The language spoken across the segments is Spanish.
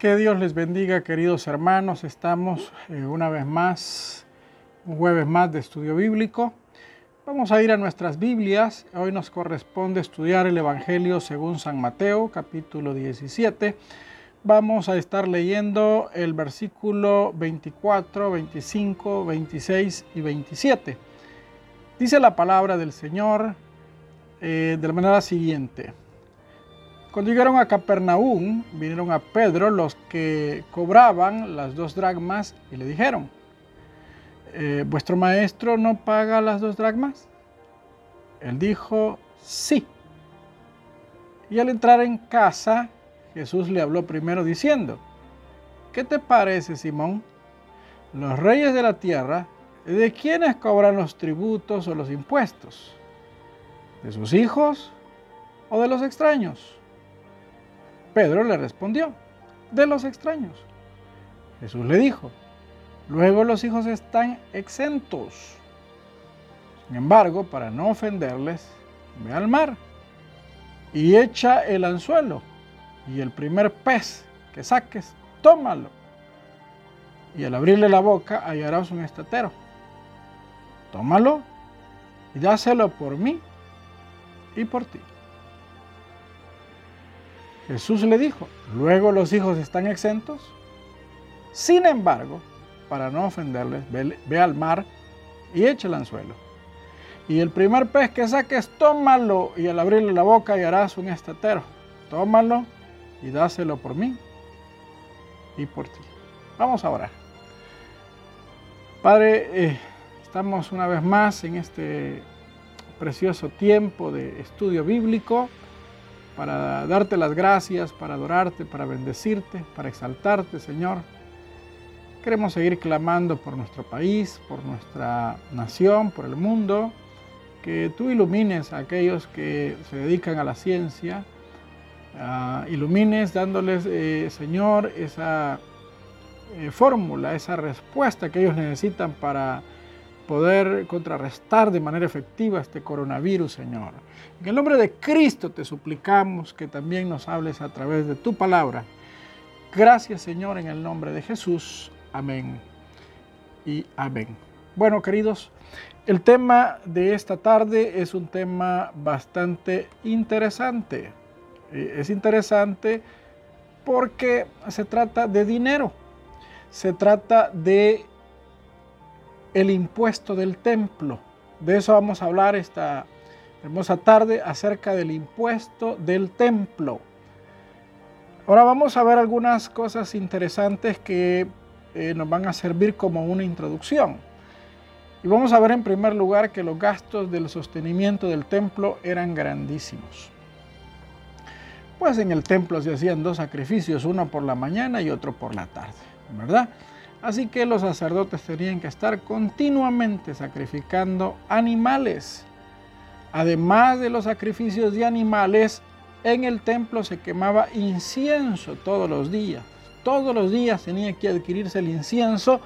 Que Dios les bendiga, queridos hermanos. Estamos eh, una vez más, un jueves más de estudio bíblico. Vamos a ir a nuestras Biblias. Hoy nos corresponde estudiar el Evangelio según San Mateo, capítulo 17. Vamos a estar leyendo el versículo 24, 25, 26 y 27. Dice la palabra del Señor eh, de la manera siguiente. Cuando llegaron a Capernaum, vinieron a Pedro los que cobraban las dos dragmas y le dijeron, eh, ¿vuestro maestro no paga las dos dragmas? Él dijo, sí. Y al entrar en casa, Jesús le habló primero diciendo, ¿qué te parece, Simón? Los reyes de la tierra, ¿de quiénes cobran los tributos o los impuestos? ¿De sus hijos o de los extraños? Pedro le respondió, de los extraños. Jesús le dijo, luego los hijos están exentos. Sin embargo, para no ofenderles, ve al mar y echa el anzuelo y el primer pez que saques, tómalo. Y al abrirle la boca hallarás un estatero. Tómalo y dáselo por mí y por ti. Jesús le dijo, luego los hijos están exentos. Sin embargo, para no ofenderles, ve, al mar y echa el anzuelo. Y el primer pez que saques, tómalo y al abrirle la boca harás un estatero. Tómalo y dáselo por mí y por ti. Vamos a orar. Padre, eh, estamos una vez más en este precioso tiempo de estudio bíblico para darte las gracias, para adorarte, para bendecirte, para exaltarte, Señor. Queremos seguir clamando por nuestro país, por nuestra nación, por el mundo, que tú ilumines a aquellos que se dedican a la ciencia, ah, ilumines dándoles, eh, Señor, esa eh, fórmula, esa respuesta que ellos necesitan para poder contrarrestar de manera efectiva este coronavirus, Señor. En el nombre de Cristo te suplicamos que también nos hables a través de tu palabra. Gracias, Señor, en el nombre de Jesús. Amén y amén. Bueno, queridos, el tema de esta tarde es un tema bastante interesante. Eh, es interesante porque se trata de dinero. Se trata de el impuesto del templo. De eso vamos a hablar esta hermosa tarde acerca del impuesto del templo. Ahora vamos a ver algunas cosas interesantes que eh, nos van a servir como una introducción. Y vamos a ver en primer lugar que los gastos del sostenimiento del templo eran grandísimos. Pues en el templo se hacían dos sacrificios, uno por la mañana y otro por la tarde, ¿verdad? Así que los sacerdotes tenían que estar continuamente sacrificando animales. Además de los sacrificios de animales, en el templo se quemaba incienso todos los días. Todos los días tenía que adquirirse el incienso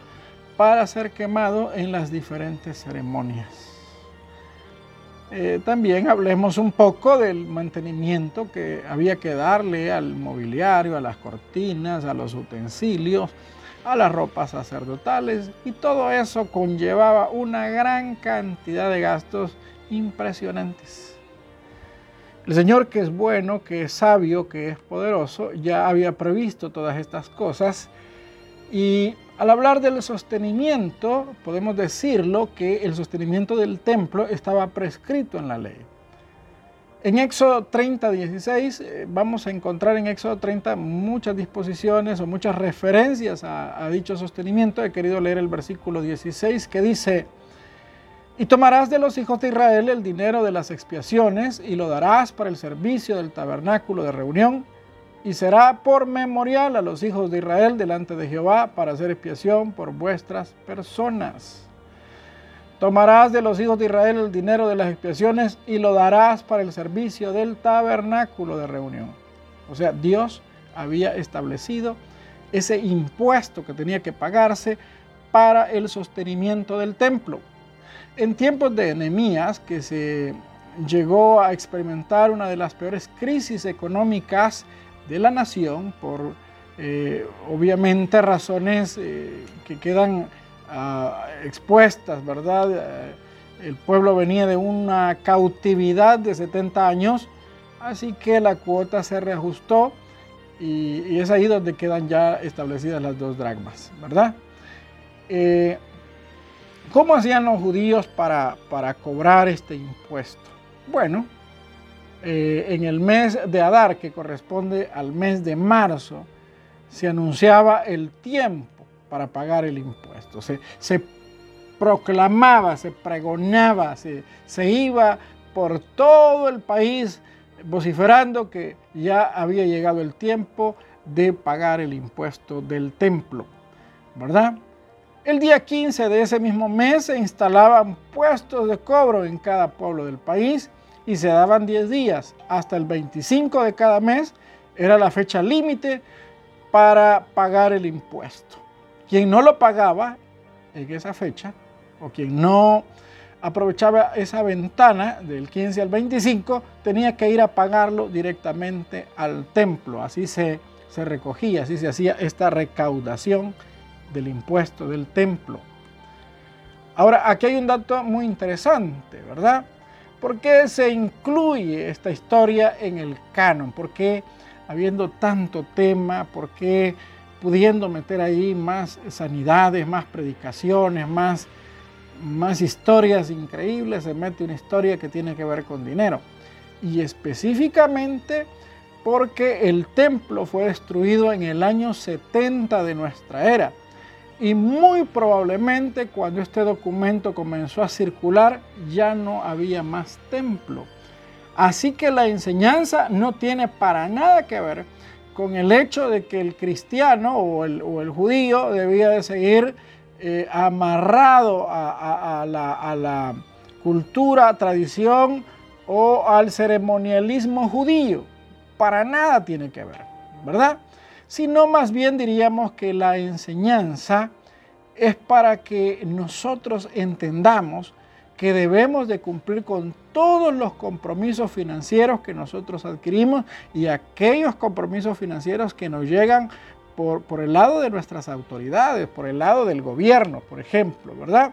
para ser quemado en las diferentes ceremonias. Eh, también hablemos un poco del mantenimiento que había que darle al mobiliario, a las cortinas, a los utensilios a las ropas sacerdotales y todo eso conllevaba una gran cantidad de gastos impresionantes. El Señor que es bueno, que es sabio, que es poderoso, ya había previsto todas estas cosas y al hablar del sostenimiento, podemos decirlo que el sostenimiento del templo estaba prescrito en la ley. En Éxodo 30, 16 eh, vamos a encontrar en Éxodo 30 muchas disposiciones o muchas referencias a, dicho sostenimiento. He querido leer el versículo 16 que dice, y tomarás de los hijos de Israel el dinero de las expiaciones y lo darás para el servicio del tabernáculo de reunión y será por memorial a los hijos de Israel delante de Jehová para hacer expiación por vuestras personas. Tomarás de los hijos de Israel el dinero de las expiaciones y lo darás para el servicio del tabernáculo de reunión. O sea, Dios había establecido ese impuesto que tenía que pagarse para el sostenimiento del templo. En tiempos de enemías, que se llegó a experimentar una de las peores crisis económicas de la nación por eh, obviamente razones eh, que quedan expuestas, ¿verdad? Eh, el pueblo venía de una cautividad de 70 años, así que la cuota se reajustó y, es ahí donde quedan ya establecidas las dos dragmas, ¿verdad? ¿Cómo hacían los judíos para, para cobrar este impuesto? Bueno, en el mes de Adar, que corresponde al mes de marzo, se anunciaba el tiempo para pagar el impuesto. Se, proclamaba, se pregonaba, se, se iba por todo el país vociferando que ya había llegado el tiempo de pagar el impuesto del templo, ¿verdad? El día 15 de ese mismo mes se instalaban puestos de cobro en cada pueblo del país y se daban 10 días. Hasta el 25 de cada mes era la fecha límite para pagar el impuesto. Quien no lo pagaba en esa fecha, o quien no aprovechaba esa ventana del 15 al 25, tenía que ir a pagarlo directamente al templo. Así se, se recogía, así se hacía esta recaudación del impuesto del templo. Ahora, aquí hay un dato muy interesante, ¿verdad? ¿Por qué se incluye esta historia en el canon? ¿Por qué habiendo tanto tema, por qué pudiendo meter ahí más sanidades, más predicaciones, más, más historias increíbles, se mete una historia que tiene que ver con dinero. Y específicamente porque el templo fue destruido en el año 70 de nuestra era. Y muy probablemente cuando este documento comenzó a circular ya no había más templo. Así que la enseñanza no tiene para nada que ver con el hecho de que el cristiano o el, judío debía de seguir eh, amarrado a, la, a la cultura, tradición o al ceremonialismo judío. Para nada tiene que ver, ¿verdad? Sino más bien diríamos que la enseñanza es para que nosotros entendamos que debemos de cumplir con todos los compromisos financieros que nosotros adquirimos y aquellos compromisos financieros que nos llegan por, por el lado de nuestras autoridades, por el lado del gobierno, por ejemplo, ¿verdad?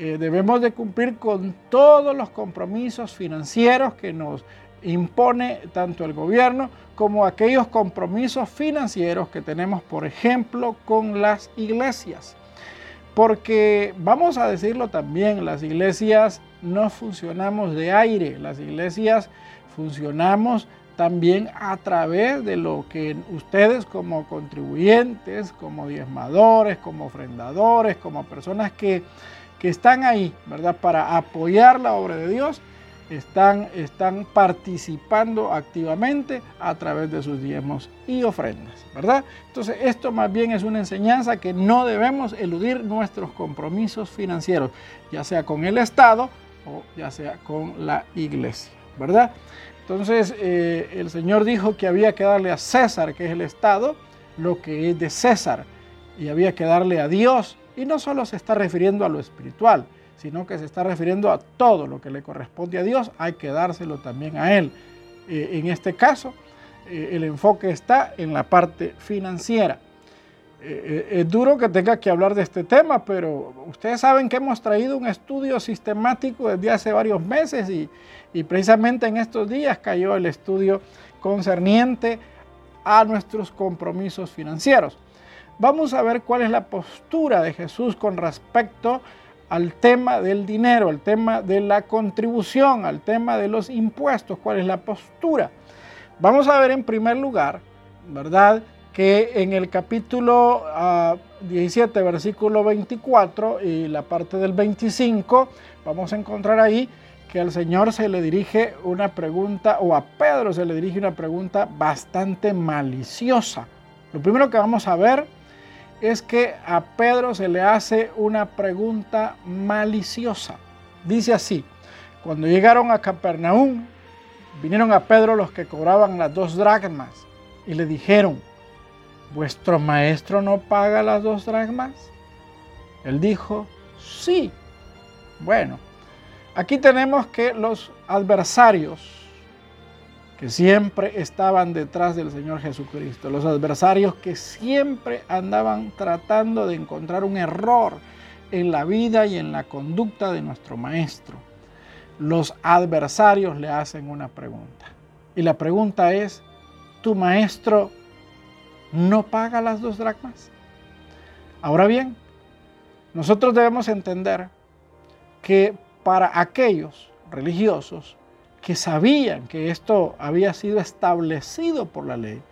Eh, debemos de cumplir con todos los compromisos financieros que nos impone tanto el gobierno como aquellos compromisos financieros que tenemos, por ejemplo, con las iglesias. Porque vamos a decirlo también, las iglesias no funcionamos de aire, las iglesias funcionamos también a través de lo que ustedes como contribuyentes, como diezmadores, como ofrendadores, como personas que, que están ahí, ¿verdad? Para apoyar la obra de Dios, están, están participando activamente a través de sus diezmos y ofrendas, ¿verdad? Entonces, esto más bien es una enseñanza que no debemos eludir nuestros compromisos financieros, ya sea con el Estado o ya sea con la iglesia, ¿verdad? Entonces, eh, el Señor dijo que había que darle a César, que es el Estado, lo que es de César, y había que darle a Dios, y no solo se está refiriendo a lo espiritual, sino que se está refiriendo a todo lo que le corresponde a Dios, hay que dárselo también a Él. Eh, en este caso, eh, el enfoque está en la parte financiera. Eh, es duro que tenga que hablar de este tema, pero ustedes saben que hemos traído un estudio sistemático desde hace varios meses y, y precisamente en estos días cayó el estudio concerniente a nuestros compromisos financieros. Vamos a ver cuál es la postura de Jesús con respecto a al tema del dinero, al tema de la contribución, al tema de los impuestos, cuál es la postura. Vamos a ver en primer lugar, ¿verdad? Que en el capítulo 17, ah, versículo 24 y la parte del 25, vamos a encontrar ahí que al Señor se le dirige una pregunta, o a Pedro se le dirige una pregunta bastante maliciosa. Lo primero que vamos a ver es que a Pedro se le hace una pregunta maliciosa. Dice así, cuando llegaron a Capernaum, vinieron a Pedro los que cobraban las dos dracmas y le dijeron, ¿vuestro maestro no paga las dos dracmas? Él dijo, sí. Bueno, aquí tenemos que los adversarios que siempre estaban detrás del Señor Jesucristo, los adversarios que siempre andaban tratando de encontrar un error en la vida y en la conducta de nuestro Maestro. Los adversarios le hacen una pregunta. Y la pregunta es, ¿tu Maestro no paga las dos dracmas? Ahora bien, nosotros debemos entender que para aquellos religiosos que sabían que esto había sido establecido por la ley,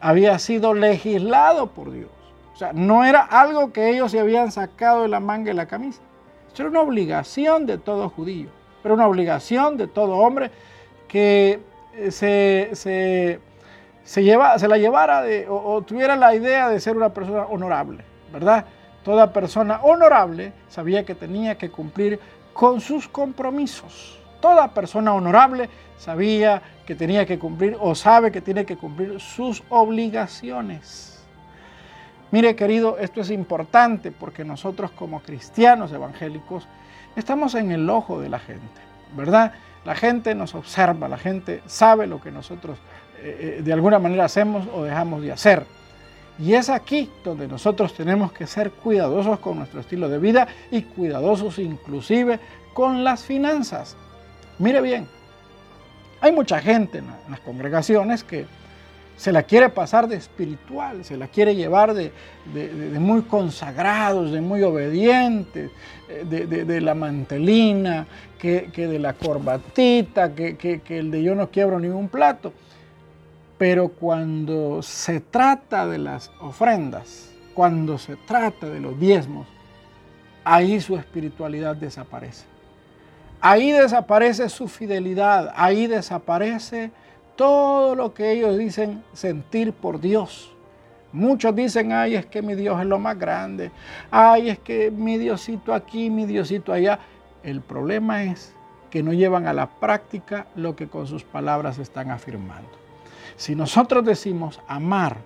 había sido legislado por Dios. O sea, no era algo que ellos se habían sacado de la manga de la camisa. Esto era una obligación de todo judío, era una obligación de todo hombre que eh, se, se, lleva, se la llevara de, o tuviera la idea de ser una persona honorable, ¿verdad? Toda persona honorable sabía que tenía que cumplir con sus compromisos. Toda persona honorable sabía que tenía que cumplir o sabe que tiene que cumplir sus obligaciones. Mire querido, esto es importante porque nosotros como cristianos evangélicos estamos en el ojo de la gente, ¿verdad? La gente nos observa, la gente sabe lo que nosotros eh, eh, de alguna manera hacemos o dejamos de hacer. Y es aquí donde nosotros tenemos que ser cuidadosos con nuestro estilo de vida y cuidadosos inclusive con las finanzas. Mire bien, hay mucha gente en las congregaciones que se la quiere pasar de espiritual, se la quiere llevar de, muy consagrados, de muy obedientes, eh, de, la mantelina, que, de la corbatita, que, que el de yo no quiebro ningún plato. Pero cuando se trata de las ofrendas, cuando se trata de los diezmos, ahí su espiritualidad desaparece. Ahí desaparece su fidelidad, ahí desaparece todo lo que ellos dicen sentir por Dios. Muchos dicen, ay, es que mi Dios es lo más grande, ay, es que mi Diosito aquí, mi Diosito allá. El problema es que no llevan a la práctica lo que con sus palabras están afirmando. Si nosotros decimos amar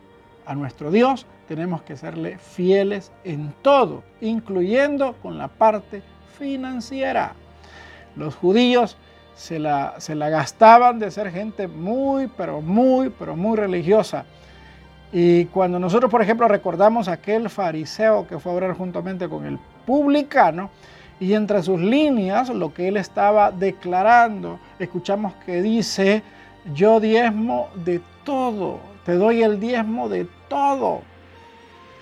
a nuestro Dios, tenemos que serle fieles en todo, incluyendo con la parte financiera. Los judíos se la, se la gastaban de ser gente muy, pero muy, pero muy religiosa. Y cuando nosotros, por ejemplo, recordamos aquel fariseo que fue a orar juntamente con el publicano, y entre sus líneas, lo que él estaba declarando, escuchamos que dice, yo diezmo de todo, te doy el diezmo de todo.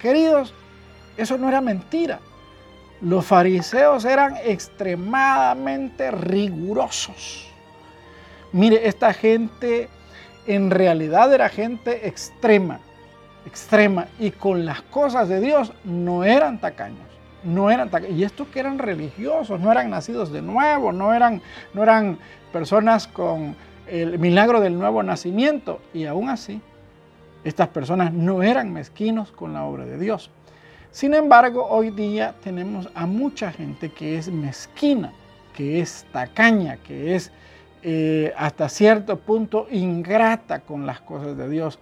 Queridos, eso no era mentira. Los fariseos eran extremadamente rigurosos. Mire, esta gente en realidad era gente extrema, extrema, y con las cosas de Dios no eran tacaños. No eran tacaños. Y estos que eran religiosos, no eran nacidos de nuevo, no eran, no eran personas con el milagro del nuevo nacimiento. Y aún así, estas personas no eran mezquinos con la obra de Dios. Sin embargo, hoy día tenemos a mucha gente que es mezquina, que es tacaña, que es eh, hasta cierto punto ingrata con las cosas de Dios.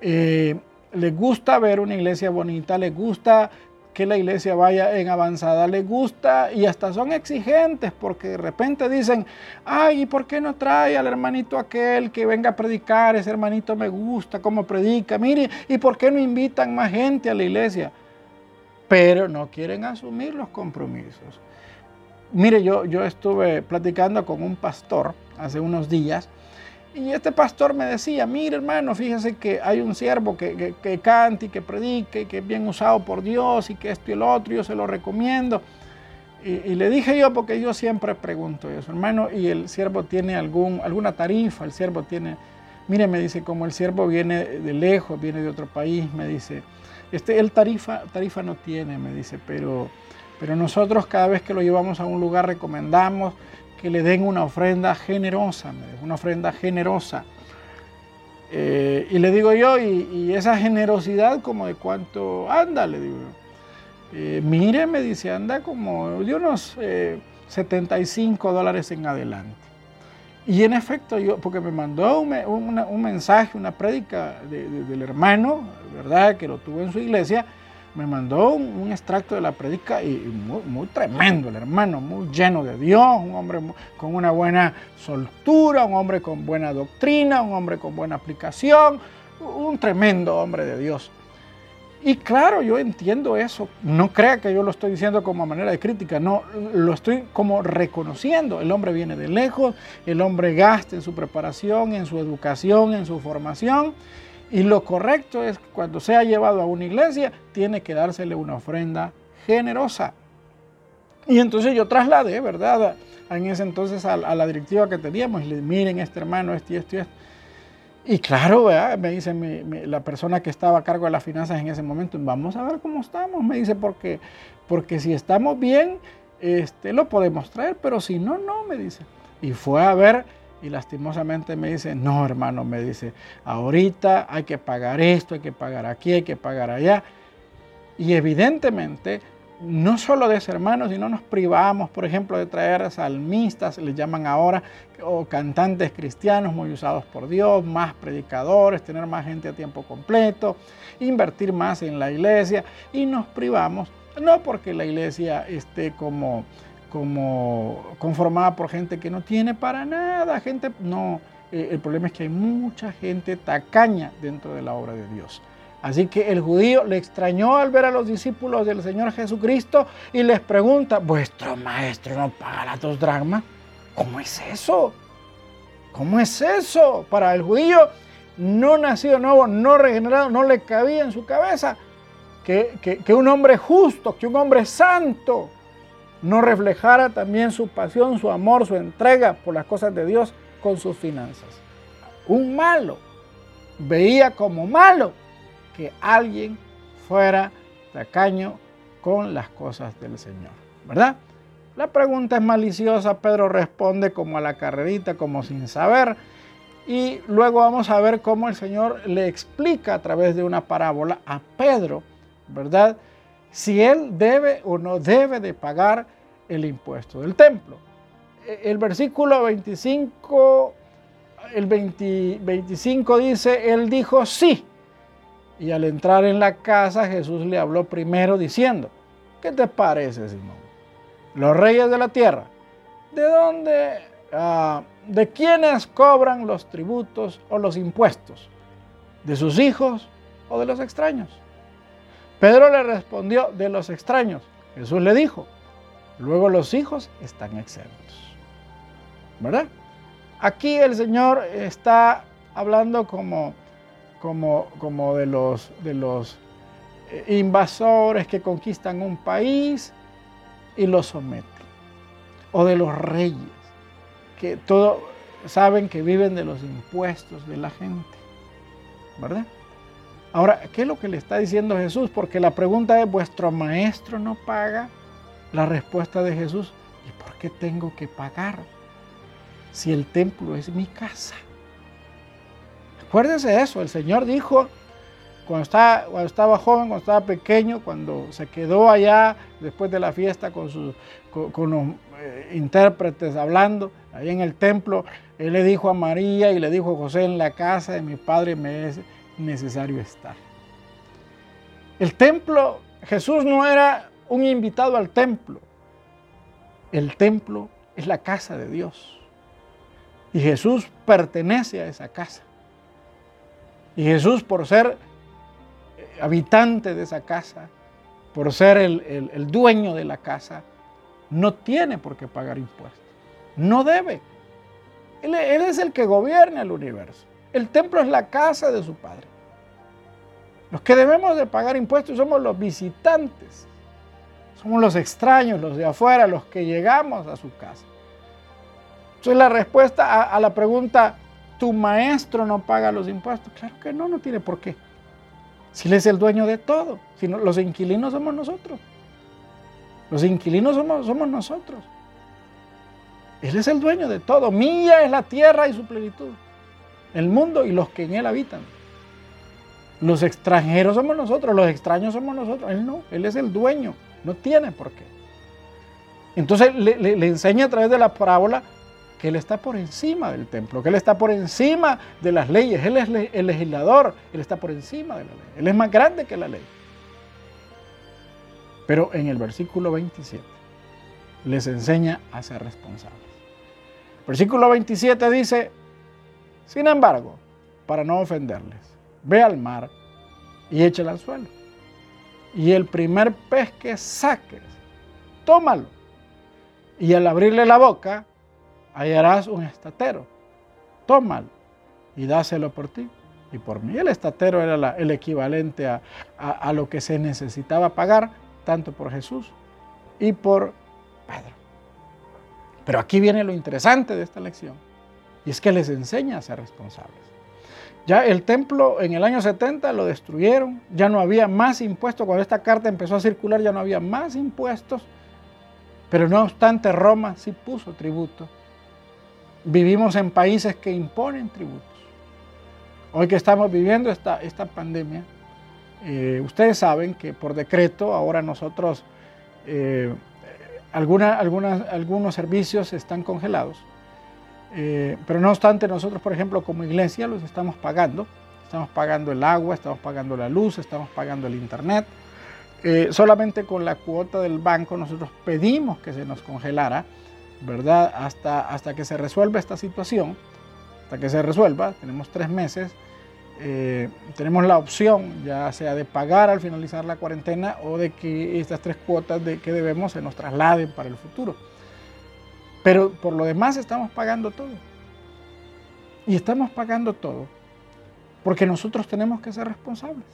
Eh, les gusta ver una iglesia bonita, les gusta que la iglesia vaya en avanzada le gusta y hasta son exigentes porque de repente dicen, ay, ¿y por qué no trae al hermanito aquel que venga a predicar? Ese hermanito me gusta cómo predica. Mire, ¿y por qué no invitan más gente a la iglesia? Pero no quieren asumir los compromisos. Mire, yo, yo estuve platicando con un pastor hace unos días y este pastor me decía, mire hermano, fíjese que hay un siervo que, que, cante y que predique, que es bien usado por Dios y que esto y el otro, yo se lo recomiendo. Y, le dije yo, porque yo siempre pregunto eso, hermano, y el siervo tiene algún, alguna tarifa, el siervo tiene, mire, me dice, como el siervo viene de lejos, viene de otro país, me dice, este, el tarifa, tarifa no tiene, me dice, pero, pero nosotros cada vez que lo llevamos a un lugar recomendamos que le den una ofrenda generosa, una ofrenda generosa. Eh, y le digo yo, y, esa generosidad como de cuánto anda, le digo. Eh, mire, me dice, anda como de unos 75 eh, dólares en adelante. Y en efecto, yo, porque me mandó un, mensaje, una prédica del hermano, ¿verdad? Que lo tuvo en su iglesia, me mandó un, extracto de la predica y, muy, tremendo el hermano, muy lleno de Dios, un hombre con una buena soltura, un hombre con buena doctrina, un hombre con buena aplicación, un tremendo hombre de Dios. Y claro, yo entiendo eso. No crea que yo lo estoy diciendo como manera de crítica, no, lo estoy como reconociendo. El hombre viene de lejos, el hombre gasta en su preparación, en su educación, en su formación. Y lo correcto es que cuando sea llevado a una iglesia, tiene que dársele una ofrenda generosa. Y entonces yo trasladé, ¿verdad? En ese entonces a, la directiva que teníamos, y le miren este hermano, este y este este y claro, me dice la persona que estaba a cargo de las finanzas en ese momento, vamos a ver cómo estamos, me dice, porque, porque si estamos bien, este, lo podemos traer, pero si no, no, me dice. Y fue a ver y lastimosamente me dice, no hermano, me dice, ahorita hay que pagar esto, hay que pagar aquí, hay que pagar allá. Y evidentemente no solo de ese hermano, sino nos privamos, por ejemplo, de traer salmistas, le llaman ahora, o cantantes cristianos muy usados por Dios, más predicadores, tener más gente a tiempo completo, invertir más en la iglesia y nos privamos, no porque la iglesia esté como, como conformada por gente que no tiene para nada, gente, no, eh, el problema es que hay mucha gente tacaña dentro de la obra de Dios. Así que el judío le extrañó al ver a los discípulos del Señor Jesucristo y les pregunta, vuestro maestro no paga dos dragmas. ¿Cómo es eso? ¿Cómo es eso? Para el judío no nacido nuevo, no regenerado, no le cabía en su cabeza que, que un hombre justo, que un hombre santo no reflejara también su pasión, su amor, su entrega por las cosas de Dios con sus finanzas. Un malo veía como malo que alguien fuera tacaño con las cosas del Señor, ¿verdad? La pregunta es maliciosa, Pedro responde como a la carrerita, como sin saber, y luego vamos a ver cómo el Señor le explica a través de una parábola a Pedro, ¿verdad? Si él debe o no debe de pagar el impuesto del templo. E, el versículo 25, el 25 dice, él dijo sí. Y al entrar en la casa, Jesús le habló primero diciendo, ¿qué te parece, Simón? Los reyes de la tierra, ¿de dónde, ah, de quiénes cobran los tributos o los impuestos? ¿De sus hijos o de los extraños? Pedro le respondió, de los extraños. Jesús le dijo, luego los hijos están exentos. ¿Verdad? Aquí el Señor está hablando como como, de los, de los eh, invasores que conquistan un país y lo someten. O de los reyes, que todo saben que viven de los impuestos de la gente. ¿Verdad? Ahora, ¿qué es lo que le está diciendo Jesús? Porque la pregunta es, ¿vuestro maestro no paga? La respuesta de Jesús, ¿y por qué tengo que pagar si el templo es mi casa? Acuérdense de eso, el Señor dijo cuando estaba, joven, cuando estaba pequeño, cuando se quedó allá después de la fiesta con, los eh, intérpretes hablando, ahí en el templo, Él le dijo a María y le dijo a José, en la casa de mi Padre me es necesario estar. El templo, Jesús no era un invitado al templo, el templo es la casa de Dios. Y Jesús pertenece a esa casa. Y Jesús, por ser habitante de esa casa, por ser el, dueño de la casa, no tiene por qué pagar impuestos. No debe. Él, él, es el que gobierna el universo. El templo es la casa de su Padre. Los que debemos de pagar impuestos somos los visitantes. Somos los extraños, los de afuera, los que llegamos a su casa. Entonces la respuesta a la pregunta, tu maestro no paga los impuestos. Claro que no, no tiene por qué. Si él es el dueño de todo, si los inquilinos somos nosotros. Los inquilinos somos, somos nosotros. Él es el dueño de todo. Mía es la tierra y su plenitud. El mundo y los que en él habitan. Los extranjeros somos nosotros, los extraños somos nosotros. Él no, él es el dueño, no tiene por qué. Entonces le, le enseña a través de la parábola Él está por encima del templo, que Él está por encima de las leyes, Él es el legislador, Él está por encima de la ley, Él es más grande que la ley. Pero en el versículo 27 les enseña a ser responsables. Versículo 27 dice, sin embargo, para no ofenderles, ve al mar y échale al suelo. Y el primer pez que saques, tómalo. Y al abrirle la boca, hallarás un estatero. Tómalo y dáselo por ti y por mí. El estatero era el equivalente a, a lo que se necesitaba pagar, tanto por Jesús y por Pedro. Pero aquí viene lo interesante de esta lección, y es que les enseña a ser responsables. Ya el templo en el año 70 lo destruyeron, ya no había más impuestos, cuando esta carta empezó a circular ya no había más impuestos, pero no obstante Roma sí puso tributo. Vivimos en países que imponen tributos. Hoy que estamos viviendo esta, esta pandemia, eh, ustedes saben que por decreto ahora nosotros eh, algunos servicios están congelados, eh, pero no obstante nosotros, por ejemplo, como iglesia los estamos pagando. Estamos pagando el agua, estamos pagando la luz, estamos pagando el internet. Solamente con la cuota del banco nosotros pedimos que se nos congelara, ¿verdad? Hasta, hasta que se resuelva esta situación, hasta que se resuelva, tenemos tres meses eh, tenemos la opción ya sea de pagar al finalizar la cuarentena o de que estas tres cuotas de que debemos se nos trasladen para el futuro. Pero por lo demás estamos pagando todo. Y estamos pagando todo porque nosotros tenemos que ser responsables.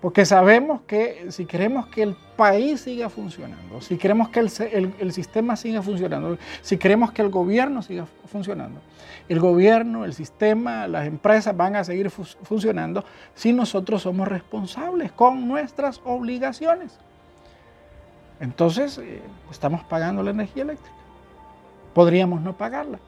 Porque sabemos que si queremos que el país siga funcionando, si queremos que el, sistema siga funcionando, si queremos que el gobierno siga funcionando, el gobierno, el sistema, las empresas van a seguir funcionando si nosotros somos responsables con nuestras obligaciones. Entonces, eh, estamos pagando la energía eléctrica. Podríamos no pagarla,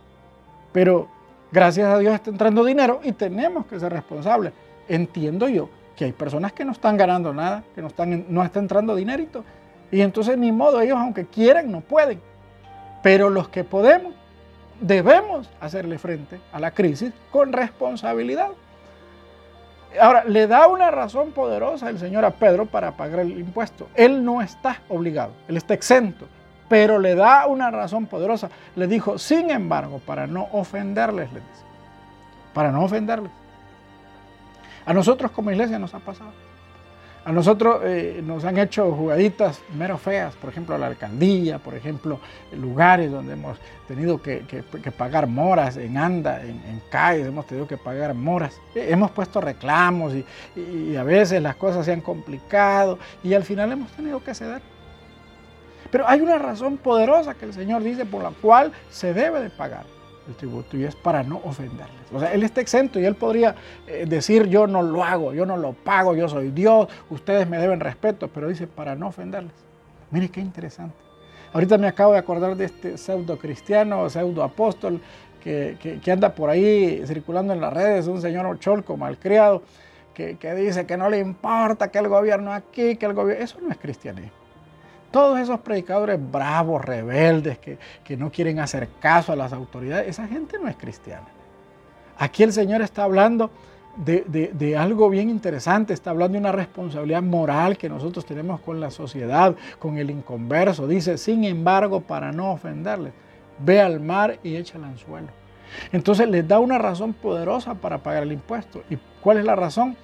pero gracias a Dios está entrando dinero y tenemos que ser responsables. Entiendo yo que hay personas que no están ganando nada, que no, están, no está entrando dinerito. Y entonces ni modo, ellos aunque quieran, no pueden. Pero los que podemos, debemos hacerle frente a la crisis con responsabilidad. Ahora, le da una razón poderosa el Señor a Pedro para pagar el impuesto. Él no está obligado, él está exento, pero le da una razón poderosa. Le dijo, sin embargo, para no ofenderles, le dice, para no ofenderles. A nosotros como iglesia nos ha pasado. A nosotros eh, nos han hecho jugaditas mero feas, por ejemplo, la alcaldía, por ejemplo, lugares donde hemos tenido que, pagar moras, en ANDA, en, CAIS, hemos tenido que pagar moras. Eh, hemos puesto reclamos y, y a veces las cosas se han complicado y al final hemos tenido que ceder. Pero hay una razón poderosa que el Señor dice por la cual se debe de pagar el tributo y es para no ofenderles. O sea, él está exento y él podría eh, decir yo no lo hago, yo no lo pago, yo soy Dios, ustedes me deben respeto, pero dice para no ofenderles. Mire qué interesante. Ahorita me acabo de acordar de este pseudo cristiano, pseudo apóstol que, anda por ahí circulando en las redes, un señor cholco malcriado, que, que dice que no le importa que el gobierno aquí, que el gobierno... Eso no es cristianismo. Todos esos predicadores bravos, rebeldes, que, no quieren hacer caso a las autoridades, esa gente no es cristiana. Aquí el Señor está hablando de, algo bien interesante, está hablando de una responsabilidad moral que nosotros tenemos con la sociedad, con el inconverso. Dice, sin embargo, para no ofenderle, ve al mar y echa el anzuelo. Entonces les da una razón poderosa para pagar el impuesto. ¿Y cuál es la razón?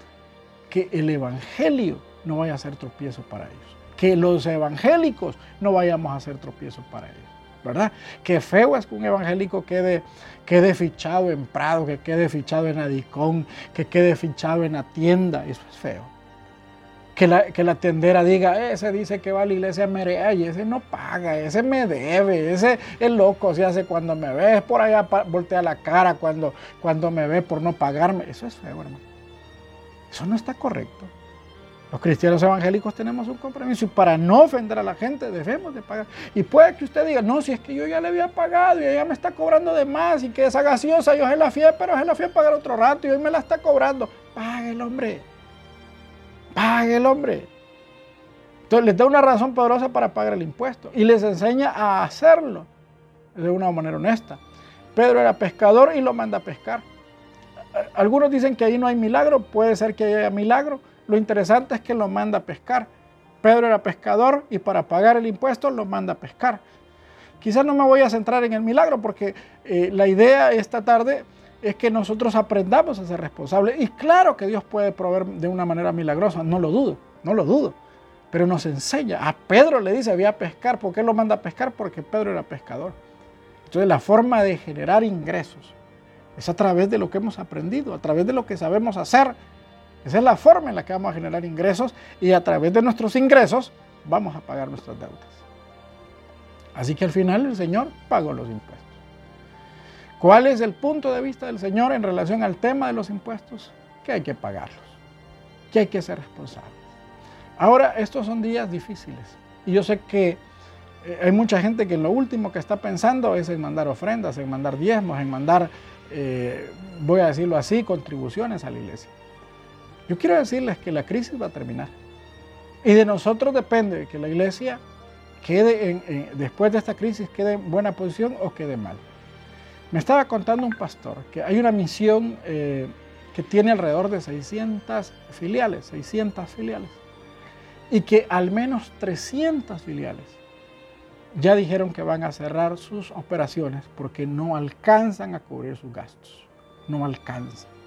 Que el Evangelio no vaya a ser tropiezo para ellos que los evangélicos no vayamos a hacer tropiezos para ellos. ¿verdad? Que feo es que un evangélico quede, quede fichado en Prado, que quede fichado en Adicón, que quede fichado en la tienda. Eso es feo. Que la, que la tendera diga, ese dice que va a la iglesia Merea y ese no paga, ese me debe, ese es loco se hace cuando me ve, por allá voltea la cara cuando, cuando me ve por no pagarme. Eso es feo, hermano. Eso no está correcto. Los cristianos evangélicos tenemos un compromiso y para no ofender a la gente debemos de pagar. Y puede que usted diga, no, si es que yo ya le había pagado y ella me está cobrando de más y que esa gaseosa yo se la fui, pero se la fui a pagar otro rato y hoy me la está cobrando. Pague el hombre. Pague el hombre. Entonces les da una razón poderosa para pagar el impuesto y les enseña a hacerlo de una manera honesta. Pedro era pescador y lo manda a pescar. Algunos dicen que ahí no hay milagro, puede ser que haya milagro, lo interesante es que lo manda a pescar. Pedro era pescador y para pagar el impuesto lo manda a pescar. Quizás no me voy a centrar en el milagro porque eh, la idea esta tarde es que nosotros aprendamos a ser responsables. Y claro que Dios puede proveer de una manera milagrosa, no lo dudo, no lo dudo. Pero nos enseña, a Pedro le dice, había a pescar. ¿Por qué lo manda a pescar? Porque Pedro era pescador. Entonces la forma de generar ingresos es a través de lo que hemos aprendido, a través de lo que sabemos hacer. Esa es la forma en la que vamos a generar ingresos y a través de nuestros ingresos vamos a pagar nuestras deudas. Así que al final el Señor pagó los impuestos. ¿Cuál es el punto de vista del Señor en relación al tema de los impuestos? Que hay que pagarlos, que hay que ser responsables. Ahora, estos son días difíciles y yo sé que eh, hay mucha gente que lo último que está pensando es en mandar ofrendas, en mandar diezmos, en mandar, eh, voy a decirlo así, contribuciones a la iglesia. Yo quiero decirles que la crisis va a terminar y de nosotros depende que la iglesia quede después de esta crisis quede en buena posición o quede mal. Me estaba contando un pastor que hay una misión eh, que tiene alrededor de 600 filiales, 600 filiales, y que al menos 300 filiales ya dijeron que van a cerrar sus operaciones porque no alcanzan a cubrir sus gastos, no alcanzan.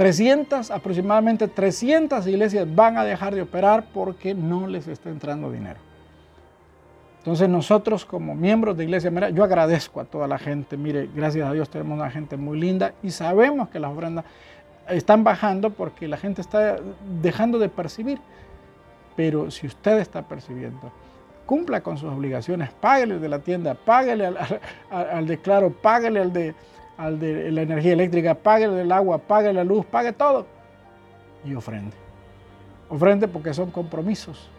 300, aproximadamente 300 iglesias van a dejar de operar porque no les está entrando dinero. Entonces nosotros como miembros de Iglesia mira, yo agradezco a toda la gente, mire, gracias a Dios tenemos una gente muy linda y sabemos que las ofrendas están bajando porque la gente está dejando de percibir. Pero si usted está percibiendo, cumpla con sus obligaciones, páguele de la tienda, páguele al, al, de Claro, páguele al de, al de la energía eléctrica, páguele del agua, páguele la luz, pague todo y ofrende. Ofrende porque son compromisos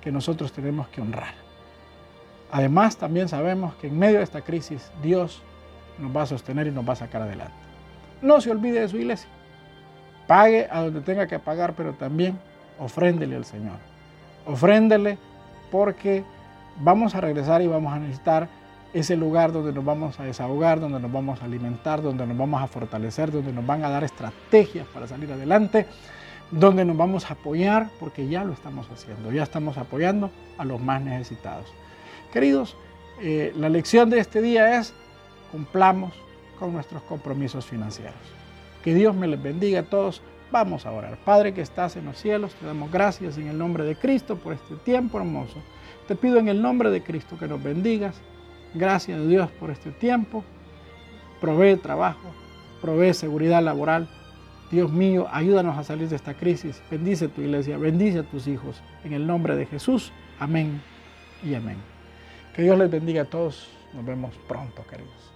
que nosotros tenemos que honrar. Además, también sabemos que en medio de esta crisis Dios nos va a sostener y nos va a sacar adelante. No se olvide de su iglesia. Pague a donde tenga que pagar, pero también ofréndele al Señor. Ofréndele porque vamos a regresar y vamos a necesitar ese lugar donde nos vamos a desahogar, donde nos vamos a alimentar, donde nos vamos a fortalecer, donde nos van a dar estrategias para salir adelante, donde nos vamos a apoyar, porque ya lo estamos haciendo, ya estamos apoyando a los más necesitados. Queridos, eh, la lección de este día es cumplamos con nuestros compromisos financieros. Que Dios me les bendiga a todos. Vamos a orar. Padre que estás en los cielos, te damos gracias en el nombre de Cristo por este tiempo hermoso. Te pido en el nombre de Cristo que nos bendigas. Gracias a Dios por este tiempo. Provee trabajo, provee seguridad laboral. Dios mío, ayúdanos a salir de esta crisis. Bendice tu iglesia, bendice a tus hijos. En el nombre de Jesús. Amén y amén. Que Dios les bendiga a todos. Nos vemos pronto, queridos.